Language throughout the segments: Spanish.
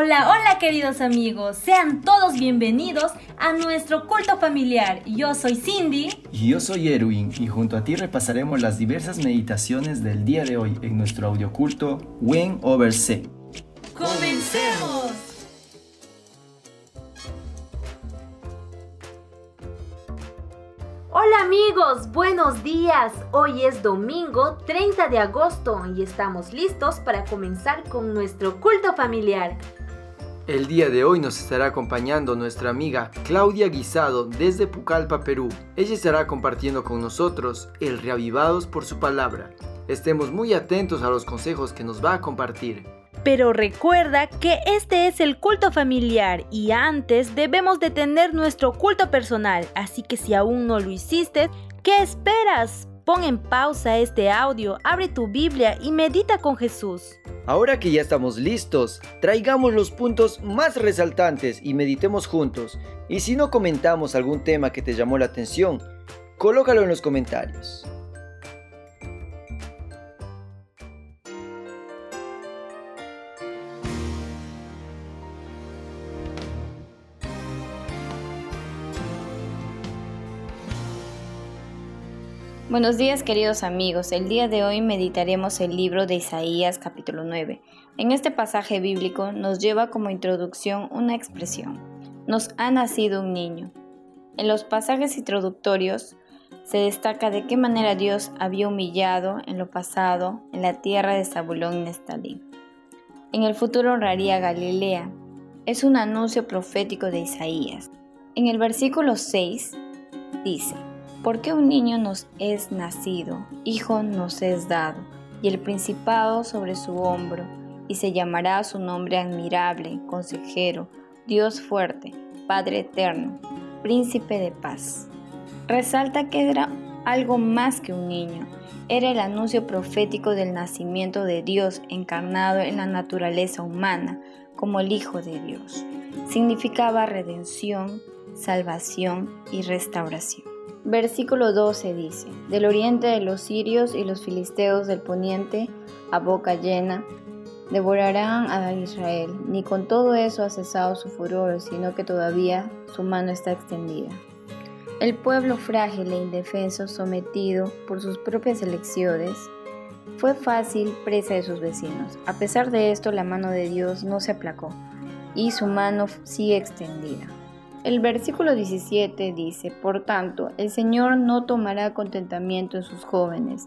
Hola, hola queridos amigos, sean todos bienvenidos a nuestro culto familiar. Yo soy Cindy. Y yo soy Erwin y junto a ti repasaremos las diversas meditaciones del día de hoy en nuestro audioculto When Over C. ¡Comencemos! Hola amigos, buenos días. Hoy es domingo 30 de agosto y estamos listos para comenzar con nuestro culto familiar. El día de hoy nos estará acompañando nuestra amiga Claudia Guisado desde Pucallpa, Perú. Ella estará compartiendo con nosotros el Reavivados por su palabra. Estemos muy atentos a los consejos que nos va a compartir. Pero recuerda que este es el culto familiar y antes debemos de tener nuestro culto personal, así que si aún no lo hiciste, ¿qué esperas? Pon en pausa este audio, abre tu Biblia y medita con Jesús. Ahora que ya estamos listos, traigamos los puntos más resaltantes y meditemos juntos. Y si no comentamos algún tema que te llamó la atención, colócalo en los comentarios. Buenos días queridos amigos, el día de hoy meditaremos el libro de Isaías capítulo 9. En este pasaje bíblico nos lleva como introducción una expresión, nos ha nacido un niño. En los pasajes introductorios se destaca de qué manera Dios había humillado en lo pasado en la tierra de Zabulón y Nestalí. En el futuro honraría Galilea. Es un anuncio profético de Isaías. En el versículo 6 dice, porque un niño nos es nacido, hijo nos es dado, y el principado sobre su hombro, y se llamará su nombre admirable, consejero, Dios fuerte, Padre eterno, príncipe de paz. Resalta que era algo más que un niño, era el anuncio profético del nacimiento de Dios encarnado en la naturaleza humana como el Hijo de Dios. Significaba redención, salvación y restauración. Versículo 12 dice, Del oriente de los sirios y los filisteos del poniente, a boca llena, devorarán a Israel. Ni con todo eso ha cesado su furor, sino que todavía su mano está extendida. El pueblo frágil e indefenso, sometido por sus propias elecciones, fue fácil presa de sus vecinos. A pesar de esto, la mano de Dios no se aplacó y su mano sigue extendida. El versículo 17 dice, Por tanto, el Señor no tomará contentamiento en sus jóvenes,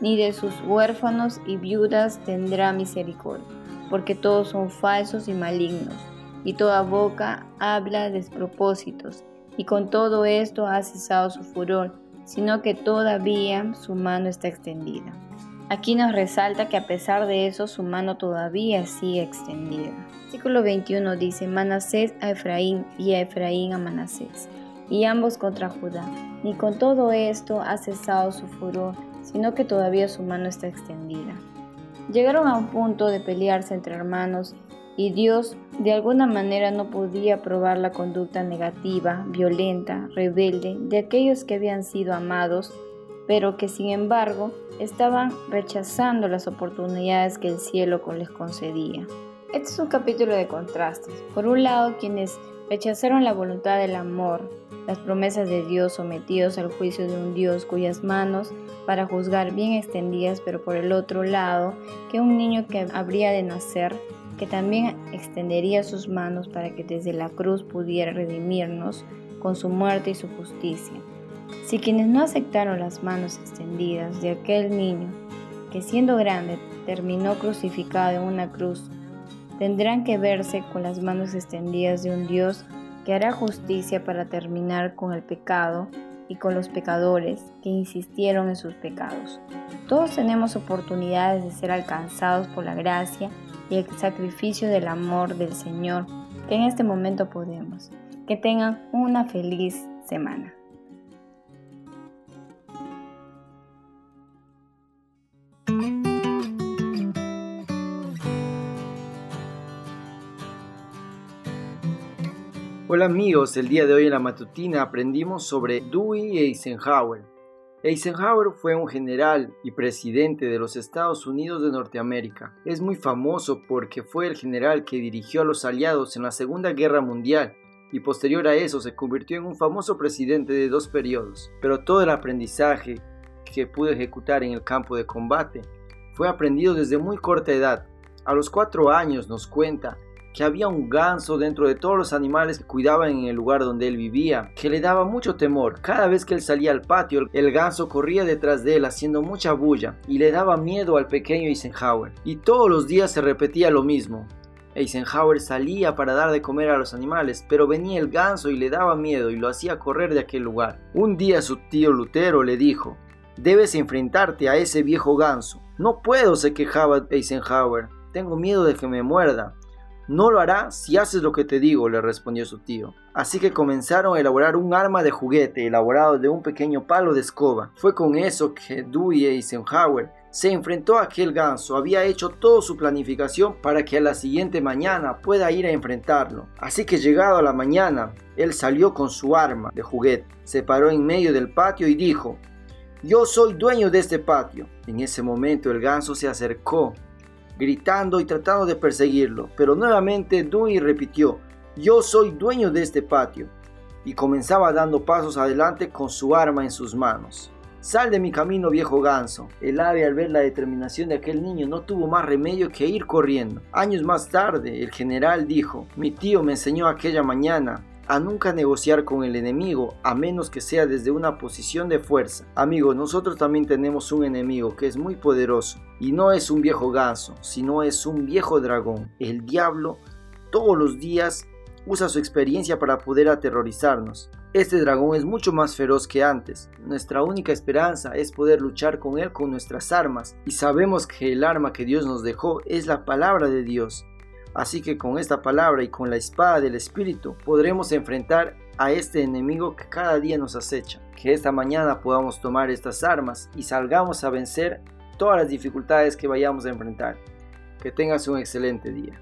ni de sus huérfanos y viudas tendrá misericordia, porque todos son falsos y malignos, y toda boca habla despropósitos, y con todo esto ha cesado su furor, sino que todavía su mano está extendida. Aquí nos resalta que a pesar de eso su mano todavía sigue extendida. Versículo 21 dice, Manasés a Efraín y a Efraín a Manasés, y ambos contra Judá. Ni con todo esto ha cesado su furor, sino que todavía su mano está extendida. Llegaron a un punto de pelearse entre hermanos y Dios de alguna manera no podía probar la conducta negativa, violenta, rebelde de aquellos que habían sido amados, pero que sin embargo estaban rechazando las oportunidades que el cielo les concedía. Este es un capítulo de contrastes. Por un lado, quienes rechazaron la voluntad del amor, las promesas de Dios sometidos al juicio de un Dios cuyas manos para juzgar bien extendidas, pero por el otro lado, que un niño que habría de nacer, que también extendería sus manos para que desde la cruz pudiera redimirnos con su muerte y su justicia. Si quienes no aceptaron las manos extendidas de aquel niño, que siendo grande terminó crucificado en una cruz, tendrán que verse con las manos extendidas de un Dios que hará justicia para terminar con el pecado y con los pecadores que insistieron en sus pecados. Todos tenemos oportunidades de ser alcanzados por la gracia y el sacrificio del amor del Señor que en este momento podemos. Que tengan una feliz semana. Hola amigos, el día de hoy en la matutina aprendimos sobre Dewey Eisenhower. Eisenhower fue un general y presidente de los Estados Unidos de Norteamérica. Es muy famoso porque fue el general que dirigió a los aliados en la Segunda Guerra Mundial y posterior a eso se convirtió en un famoso presidente de dos periodos. Pero todo el aprendizaje que pudo ejecutar en el campo de combate fue aprendido desde muy corta edad. A los cuatro años nos cuenta que había un ganso dentro de todos los animales que cuidaban en el lugar donde él vivía, que le daba mucho temor. Cada vez que él salía al patio, el ganso corría detrás de él haciendo mucha bulla y le daba miedo al pequeño Eisenhower. Y todos los días se repetía lo mismo. Eisenhower salía para dar de comer a los animales, pero venía el ganso y le daba miedo y lo hacía correr de aquel lugar. Un día su tío Lutero le dijo, debes enfrentarte a ese viejo ganso. No puedo, se quejaba Eisenhower. Tengo miedo de que me muerda. No lo hará si haces lo que te digo, le respondió su tío. Así que comenzaron a elaborar un arma de juguete elaborado de un pequeño palo de escoba. Fue con eso que Dewey Eisenhower se enfrentó a aquel ganso, había hecho toda su planificación para que a la siguiente mañana pueda ir a enfrentarlo. Así que llegado a la mañana, él salió con su arma de juguete, se paró en medio del patio y dijo, yo soy dueño de este patio. En ese momento el ganso se acercó gritando y tratando de perseguirlo, pero nuevamente Dewey repitió, yo soy dueño de este patio, y comenzaba dando pasos adelante con su arma en sus manos. Sal de mi camino, viejo ganso. El ave al ver la determinación de aquel niño no tuvo más remedio que ir corriendo. Años más tarde, el general dijo, mi tío me enseñó aquella mañana a nunca negociar con el enemigo a menos que sea desde una posición de fuerza. Amigo, nosotros también tenemos un enemigo que es muy poderoso y no es un viejo ganso, sino es un viejo dragón. El diablo todos los días usa su experiencia para poder aterrorizarnos. Este dragón es mucho más feroz que antes. Nuestra única esperanza es poder luchar con él con nuestras armas y sabemos que el arma que Dios nos dejó es la palabra de Dios. Así que con esta palabra y con la espada del Espíritu podremos enfrentar a este enemigo que cada día nos acecha. Que esta mañana podamos tomar estas armas y salgamos a vencer todas las dificultades que vayamos a enfrentar. Que tengas un excelente día.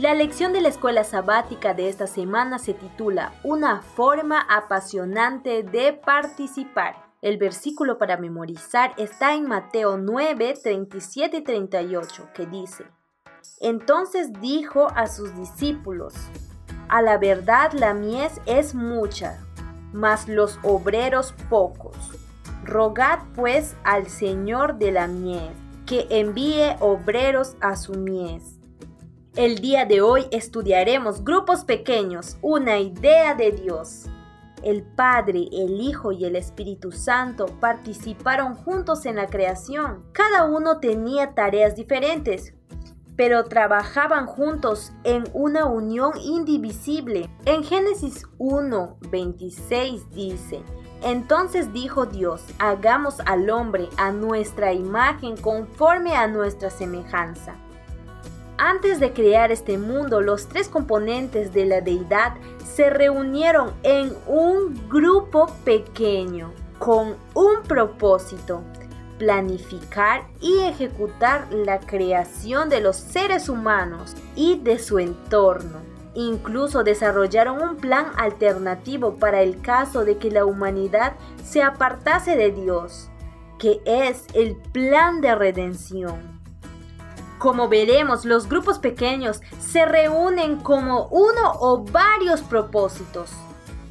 La lección de la escuela sabática de esta semana se titula Una forma apasionante de participar. El versículo para memorizar está en Mateo 9, 37 y 38, que dice, Entonces dijo a sus discípulos, A la verdad la mies es mucha, mas los obreros pocos. Rogad pues al Señor de la mies, que envíe obreros a su mies. El día de hoy estudiaremos grupos pequeños, una idea de Dios. El Padre, el Hijo y el Espíritu Santo participaron juntos en la creación. Cada uno tenía tareas diferentes, pero trabajaban juntos en una unión indivisible. En Génesis 1, 26 dice, entonces dijo Dios, hagamos al hombre a nuestra imagen conforme a nuestra semejanza antes de crear este mundo, los tres componentes de la deidad se reunieron en un grupo pequeño con un propósito, planificar y ejecutar la creación de los seres humanos y de su entorno. Incluso desarrollaron un plan alternativo para el caso de que la humanidad se apartase de Dios, que es el plan de redención. Como veremos, los grupos pequeños se reúnen como uno o varios propósitos.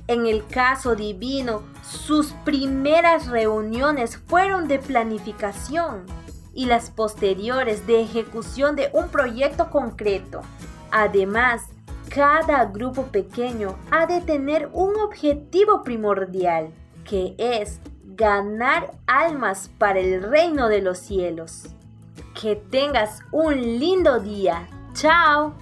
En el caso divino, sus primeras reuniones fueron de planificación y las posteriores de ejecución de un proyecto concreto. Además, cada grupo pequeño ha de tener un objetivo primordial, que es ganar almas para el reino de los cielos. Que tengas un lindo día. Chao.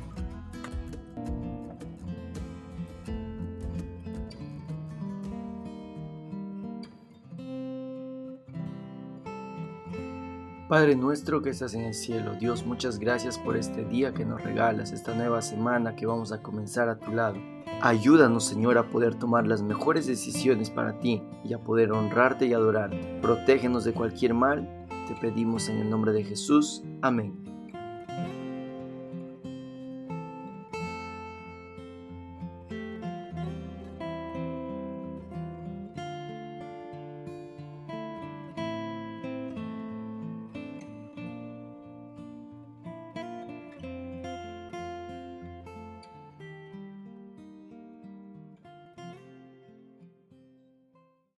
Padre nuestro que estás en el cielo, Dios, muchas gracias por este día que nos regalas, esta nueva semana que vamos a comenzar a tu lado. Ayúdanos, Señor, a poder tomar las mejores decisiones para ti y a poder honrarte y adorarte. Protégenos de cualquier mal. Te pedimos en el nombre de Jesús. Amén.